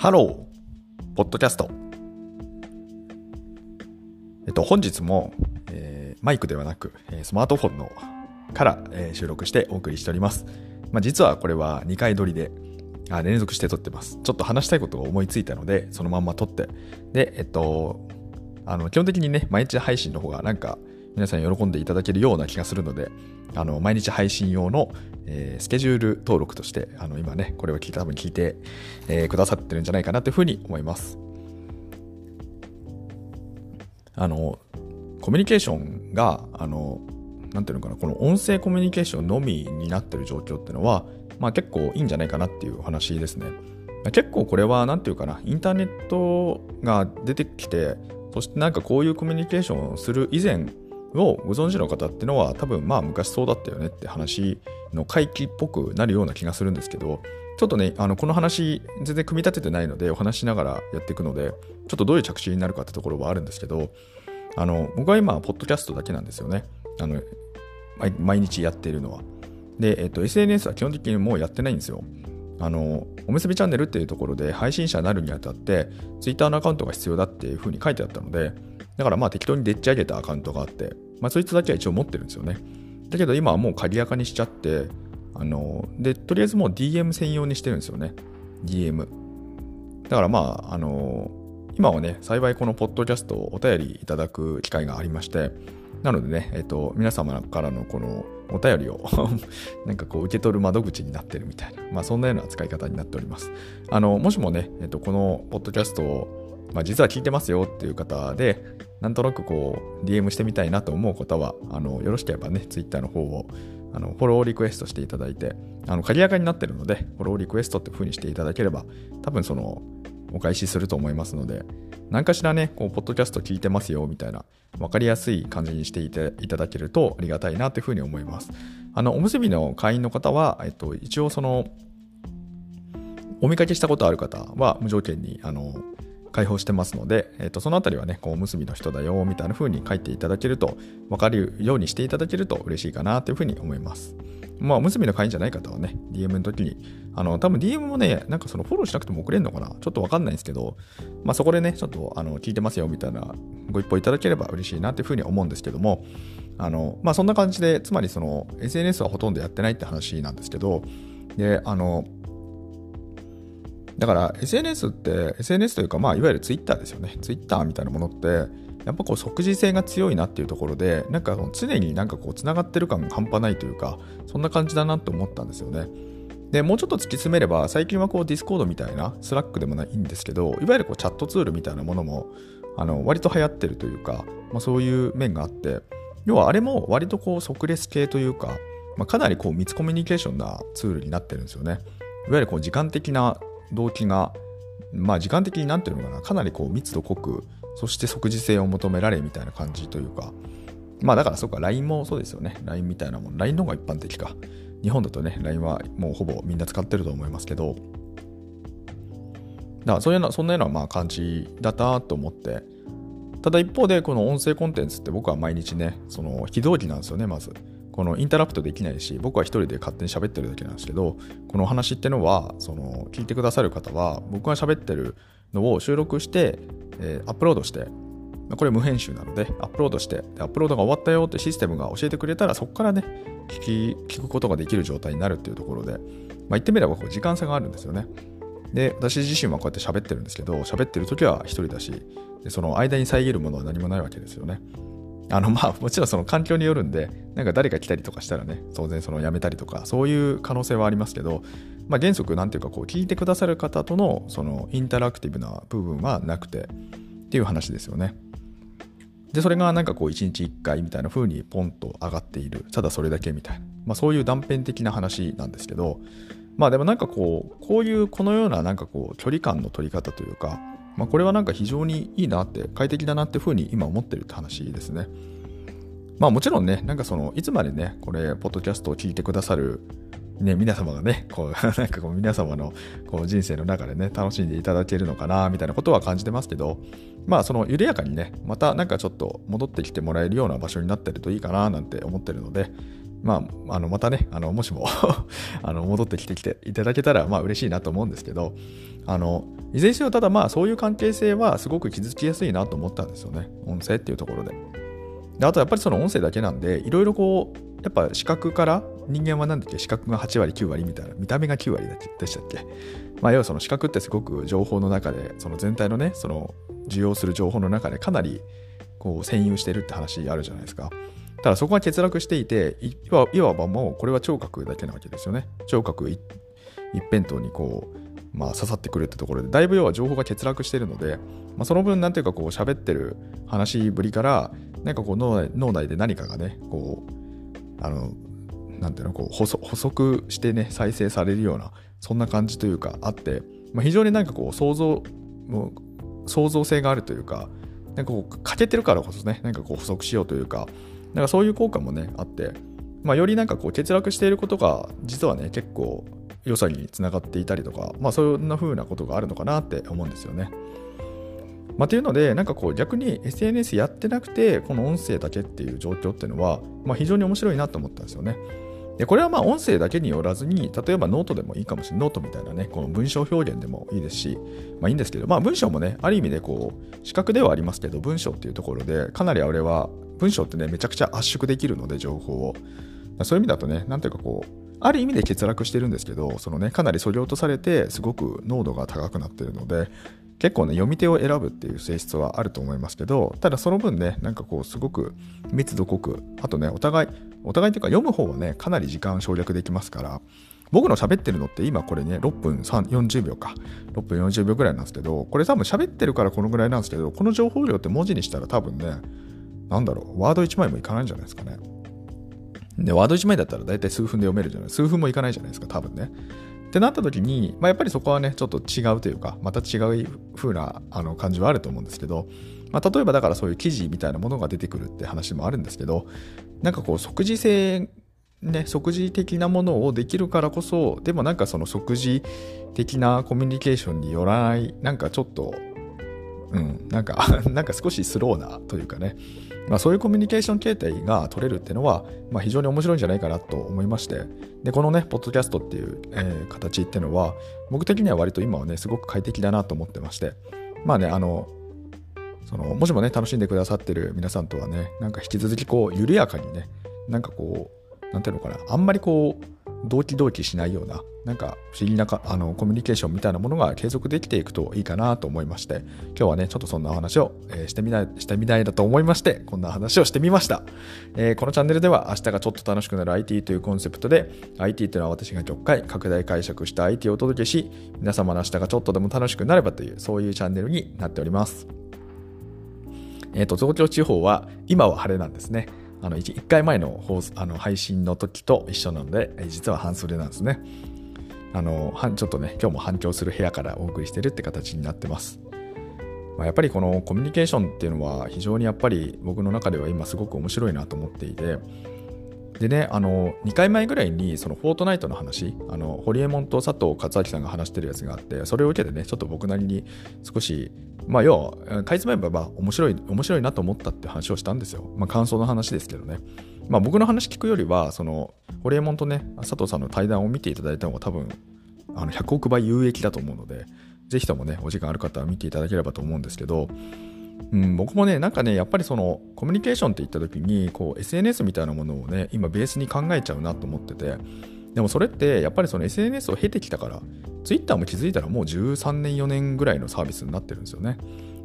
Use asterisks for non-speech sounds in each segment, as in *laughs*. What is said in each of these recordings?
ハロー、ポッドキャスト。えっと、本日も、えー、マイクではなく、え、スマートフォンのから、えー、収録してお送りしております。まあ、実はこれは2回撮りで、あ連続して撮ってます。ちょっと話したいことが思いついたので、そのまんま撮って。で、えっと、あの、基本的にね、毎日配信の方がなんか、皆さん喜んでいただけるような気がするので、あの、毎日配信用の、えー、スケジュール登録として、あの、今ね、これを聞いた、多分聞いて、えー、くださってるんじゃないかなというふうに思います。あの、コミュニケーションが、あの、なんていうのかな、この音声コミュニケーションのみになってる状況っていうのは、まあ結構いいんじゃないかなっていう話ですね。結構これは、なんていうかな、インターネットが出てきて、そしてなんかこういうコミュニケーションをする以前をご存知の方っていうのは多分まあ昔そうだったよねって話の回帰っぽくなるような気がするんですけどちょっとねあのこの話全然組み立ててないのでお話しながらやっていくのでちょっとどういう着地になるかってところはあるんですけどあの僕は今ポッドキャストだけなんですよね。あの毎日やっているのは。で、えっと、SNS は基本的にもうやってないんですよ。あのおむすびチャンネルっていうところで配信者になるにあたって Twitter のアカウントが必要だっていうふうに書いてあったのでだからまあ適当にでっち上げたアカウントがあって、まあそいつだけは一応持ってるんですよね。だけど今はもう鍵垢にしちゃって、あの、で、とりあえずもう DM 専用にしてるんですよね。DM。だからまあ、あの、今はね、幸いこのポッドキャストをお便りいただく機会がありまして、なのでね、えっと、皆様からのこのお便りを *laughs* なんかこう受け取る窓口になってるみたいな、まあそんなような使い方になっております。あの、もしもね、えっと、このポッドキャストをまあ、実は聞いてますよっていう方で、なんとなくこう、DM してみたいなと思う方は、あの、よろしければね、Twitter の方を、あの、フォローリクエストしていただいて、あの、鍵垢になってるので、フォローリクエストって風にしていただければ、多分その、お返しすると思いますので、何かしらね、こう、ポッドキャスト聞いてますよ、みたいな、わかりやすい感じにしていていただけるとありがたいなというふうに思います。あの、おむすびの会員の方は、えっと、一応その、お見かけしたことある方は無条件に、あの、開放してますので、えー、とそのあたりはね、こう、結びの人だよ、みたいな風に書いていただけると、分かるようにしていただけると嬉しいかなというふうに思います。まあ、おむすびの会員じゃない方はね、DM の時に、あの、多分 DM もね、なんかそのフォローしなくても送れるのかな？ちょっとわかんないんですけど、まあそこでね、ちょっとあの聞いてますよみたいなご一報いただければ嬉しいなというふうに思うんですけども、あの、まあそんな感じで、つまりその SNS はほとんどやってないって話なんですけど、で、あの、だから SNS って SNS というかまあいわゆる Twitter ですよね。Twitter みたいなものってやっぱこう即時性が強いなっていうところでなんか常になんかこうつながってる感が半端ないというかそんな感じだなと思ったんですよね。でもうちょっと突き詰めれば最近はこう Discord みたいな Slack でもないんですけどいわゆるこうチャットツールみたいなものもあの割と流行ってるというか、まあ、そういう面があって要はあれも割とこう即レス系というか、まあ、かなりこう密コミュニケーションなツールになってるんですよね。いわゆるこう時間的な動機が、まあ時間的になんていうのかな、かなりこう密度濃く、そして即時性を求められみたいな感じというか、まあだからそうか、LINE もそうですよね。LINE みたいなもん。LINE の方が一般的か。日本だとね、LINE はもうほぼみんな使ってると思いますけど、だからそういうのそんなようなまあ感じだったと思って、ただ一方でこの音声コンテンツって僕は毎日ね、その非同期なんですよね、まず。このインタラプトできないし僕は一人で勝手に喋ってるだけなんですけどこのお話ってのはその聞いてくださる方は僕が喋ってるのを収録して、えー、アップロードしてこれ無編集なのでアップロードしてアップロードが終わったよってシステムが教えてくれたらそこからね聞き聞くことができる状態になるっていうところで、まあ、言ってみればこう時間差があるんですよね。で私自身はこうやって喋ってるんですけど喋ってる時は一人だしでその間に遮るものは何もないわけですよね。あのまあもちろんその環境によるんでなんか誰か来たりとかしたらね当然その辞めたりとかそういう可能性はありますけど、まあ、原則なんていうかこう聞いてくださる方とのそのインタラクティブな部分はなくてっていう話ですよね。でそれがなんかこう1日1回みたいな風にポンと上がっているただそれだけみたいな、まあ、そういう断片的な話なんですけどまあでもなんかこうこういうこのようななんかこう距離感の取り方というかまあ、これはなんか非常にいいなって快適だなっていうふうに今思ってるって話ですね。まあもちろんね、なんかそのいつまでね、これ、ポッドキャストを聞いてくださるね、皆様がね、こう、*laughs* なんかこう、皆様のこう人生の中でね、楽しんでいただけるのかな、みたいなことは感じてますけど、まあ、その緩やかにね、またなんかちょっと戻ってきてもらえるような場所になってるといいかな、なんて思ってるので、まあ、あの、またね、あの、もしも *laughs* あの、戻ってきてきていただけたら、まあ、嬉しいなと思うんですけど、あの、いずれにしろ、ただまあ、そういう関係性はすごく傷つきやすいなと思ったんですよね。音声っていうところで。であと、やっぱりその音声だけなんで、いろいろこう、やっぱ視覚から人間は何だっけ視覚が8割9割みたいな見た目が9割でしたっけまあ要はその視覚ってすごく情報の中でその全体のねその受容する情報の中でかなりこう占有してるって話あるじゃないですかただそこが欠落していていわばもうこれは聴覚だけなわけですよね。聴覚一辺倒にこうまあ、刺さってくるってところでだいぶ要は情報が欠落してるので、まあ、その分なんていうかこう喋ってる話ぶりからなんかこう脳内脳内で何かがねこうあのなんていうのこう補足してね再生されるようなそんな感じというかあって、まあ、非常になんかこう想像もう創造性があるというかなんかこう欠けてるからこそねなんかこう補足しようというかなんかそういう効果もねあって、まあ、よりなんかこう欠落していることが実はね結構良さにつながっていたりとか、まあ、そんな風なことがあるのかなって思うんですよね。まあ、というので、なんかこう逆に SNS やってなくて、この音声だけっていう状況っていうのは、まあ、非常に面白いなと思ったんですよね。でこれはまあ音声だけによらずに、例えばノートでもいいかもしれない、ノートみたいなね、この文章表現でもいいですし、まあいいんですけど、まあ文章もね、ある意味でこう、視覚ではありますけど、文章っていうところで、かなりあれは、文章ってね、めちゃくちゃ圧縮できるので、情報を。そういう意味だとね、なんていうかこう、ある意味で欠落してるんですけど、そのね、かなりそぎ落とされて、すごく濃度が高くなってるので、結構ね、読み手を選ぶっていう性質はあると思いますけど、ただその分ね、なんかこう、すごく密度濃く、あとね、お互い、お互いっていうか読む方はね、かなり時間省略できますから、僕の喋ってるのって今これね、6分40秒か。6分40秒ぐらいなんですけど、これ多分喋ってるからこのぐらいなんですけど、この情報量って文字にしたら多分ね、なんだろう、ワード1枚もいかないんじゃないですかね。で、ワード1枚だったら大体数分で読めるじゃない数分もいかないじゃないですか、多分ね。ってなった時に、まあ、やっぱりそこはね、ちょっと違うというか、また違う風なあの感じはあると思うんですけど、まあ、例えばだからそういう記事みたいなものが出てくるって話もあるんですけど、なんかこう即時性ね、即時的なものをできるからこそ、でもなんかその即時的なコミュニケーションによらない、なんかちょっと、うん、なんか *laughs* なんか少しスローなというかね、まあ、そういうコミュニケーション形態が取れるっていうのは、まあ、非常に面白いんじゃないかなと思いまして、で、このね、ポッドキャストっていう、えー、形っていうのは、僕的には割と今はね、すごく快適だなと思ってまして、まあね、あの、その、もしもね、楽しんでくださってる皆さんとはね、なんか引き続きこう、緩やかにね、なんかこう、なんていうのかな、あんまりこう、同期同期しないような、なんか不思議なかあのコミュニケーションみたいなものが継続できていくといいかなと思いまして、今日はね、ちょっとそんなお話を、えー、してみない、してみないだと思いまして、こんな話をしてみました。えー、このチャンネルでは明日がちょっと楽しくなる IT というコンセプトで、IT というのは私が10回拡大解釈した IT をお届けし、皆様の明日がちょっとでも楽しくなればという、そういうチャンネルになっております。えっ、ー、と、東京地方は今は晴れなんですね。あの 1, 1回前の放あの配信の時と一緒なので、実は半袖なんですね。あのちょっとね、今日も反響する部屋からお送りしてるって形になってます。まあ、やっぱりこのコミュニケーションっていうのは非常にやっぱり僕の中では今すごく面白いなと思っていて、でね、あの、2回前ぐらいに、そのフォートナイトの話、あの、ホリエモンと佐藤勝明さんが話してるやつがあって、それを受けてね、ちょっと僕なりに少し、まあ、要は、かいつまえば、面白い、面白いなと思ったって話をしたんですよ。まあ、感想の話ですけどね。まあ、僕の話聞くよりは、その、ホリエモンとね、佐藤さんの対談を見ていただいた方が多分、あの、100億倍有益だと思うので、ぜひともね、お時間ある方は見ていただければと思うんですけど、うん、僕もね、なんかね、やっぱりそのコミュニケーションって言った時に、こう SNS みたいなものをね、今ベースに考えちゃうなと思ってて、でもそれってやっぱりその SNS を経てきたから、Twitter も気づいたらもう13年、4年ぐらいのサービスになってるんですよね。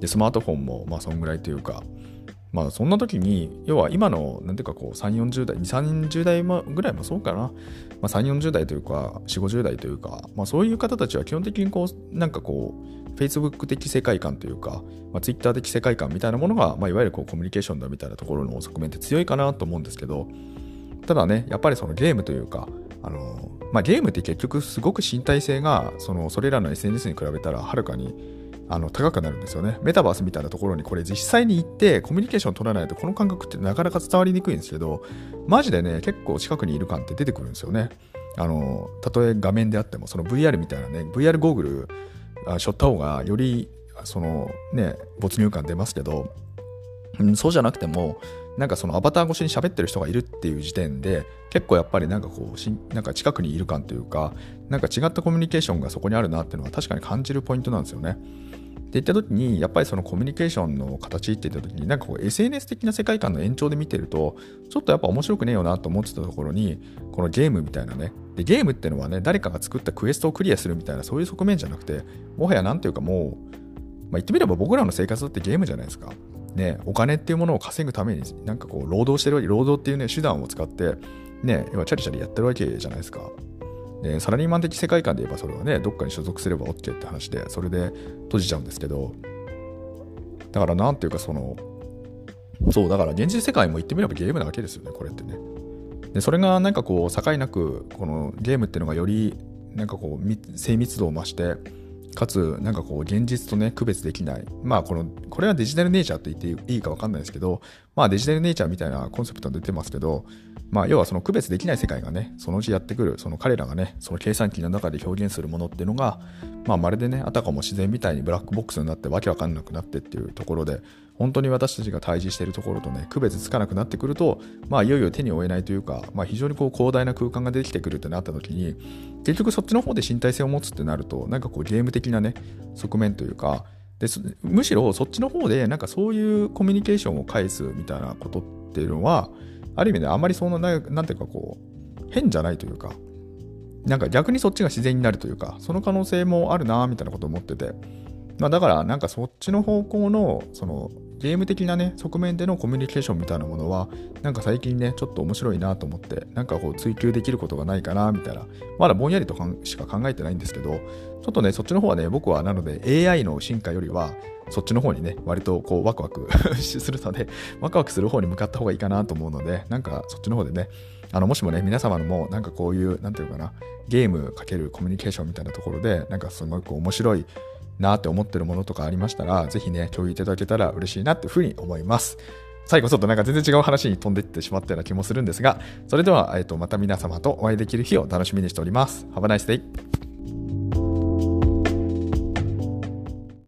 で、スマートフォンもまあそんぐらいというか、まあそんな時に、要は今の、なんていうかこう、3、40代、2、30代ぐらいもそうかな。まあ3、40代というか、4、50代というか、まあそういう方たちは基本的にこう、なんかこう、Facebook 的世界観というか、まあ、Twitter 的世界観みたいなものが、まあ、いわゆるこうコミュニケーションだみたいなところの側面って強いかなと思うんですけど、ただね、やっぱりそのゲームというか、あのまあ、ゲームって結局すごく身体性がそのそれらの SNS に比べたらはるかにあの高くなるんですよね。メタバースみたいなところにこれ実際に行ってコミュニケーション取らないとこの感覚ってなかなか伝わりにくいんですけど、マジでね、結構近くにいる感って出てくるんですよね。あの、たとえ画面であっても、その VR みたいなね、VR ゴーグルしょった方がよりそのね没入感出ますけど、うん、そうじゃなくてもなんかそのアバター越しに喋ってる人がいるっていう時点で結構やっぱりなんかこうしなんか近くにいる感というかなんか違ったコミュニケーションがそこにあるなっていうのは確かに感じるポイントなんですよね。って言った時にやっぱりそのコミュニケーションの形って言った時になんかこう SNS 的な世界観の延長で見てるとちょっとやっぱ面白くねえよなと思ってたところにこのゲームみたいなねでゲームっていうのはね誰かが作ったクエストをクリアするみたいなそういう側面じゃなくてもはや何ていうかもう、まあ、言ってみれば僕らの生活だってゲームじゃないですかね、お金っていうものを稼ぐために、なんかこう、労働してるわけ、労働っていうね、手段を使って、ね、要はチャリチャリやってるわけじゃないですか。で、サラリーマン的世界観で言えばそれはね、どっかに所属すれば OK って話で、それで閉じちゃうんですけど、だからなんていうかその、そう、だから現実世界も言ってみればゲームなわけですよね、これってね。で、それがなんかこう、境なく、このゲームっていうのがより、なんかこう、精密度を増して、かつ、なんかこう、現実とね、区別できない。まあ、この、これはデジタルネイチャーと言っていいかわかんないですけど、まあ、デジタルネイチャーみたいなコンセプトが出てますけど、まあ、要はその区別できない世界がね、そのうちやってくる、その彼らがね、その計算機の中で表現するものっていうのが、まあ、まるでね、あたかも自然みたいにブラックボックスになってわけわかんなくなってっていうところで、本当に私たちが対峙しているところとね、区別つかなくなってくると、まあ、いよいよ手に負えないというか、まあ、非常にこう広大な空間が出てきてくるってなった時に、結局そっちの方で身体性を持つってなると、なんかこうゲーム的なね、側面というか、でむしろそっちの方でなんかそういうコミュニケーションを返すみたいなことっていうのはある意味であんまりそのななんていうかこう変じゃないというかなんか逆にそっちが自然になるというかその可能性もあるなみたいなことを思っててまあだからなんかそっちの方向のそのゲーム的なね、側面でのコミュニケーションみたいなものは、なんか最近ね、ちょっと面白いなと思って、なんかこう追求できることがないかな、みたいな、まだぼんやりとしか考えてないんですけど、ちょっとね、そっちの方はね、僕はなので AI の進化よりは、そっちの方にね、割とこうワクワク *laughs* するので、ワクワクする方に向かった方がいいかなと思うので、なんかそっちの方でね、あの、もしもね、皆様のも、なんかこういう、何て言うかな、ゲームかけるコミュニケーションみたいなところで、なんかすごく面白いなって思ってるものとかありましたら、是非ね、共有いただけたら嬉しいなっていうふうに思います。最後ちょっとなんか全然違う話に飛んでいってしまったような気もするんですが、それでは、えっ、と、また皆様とお会いできる日を楽しみにしております。Have a nice day!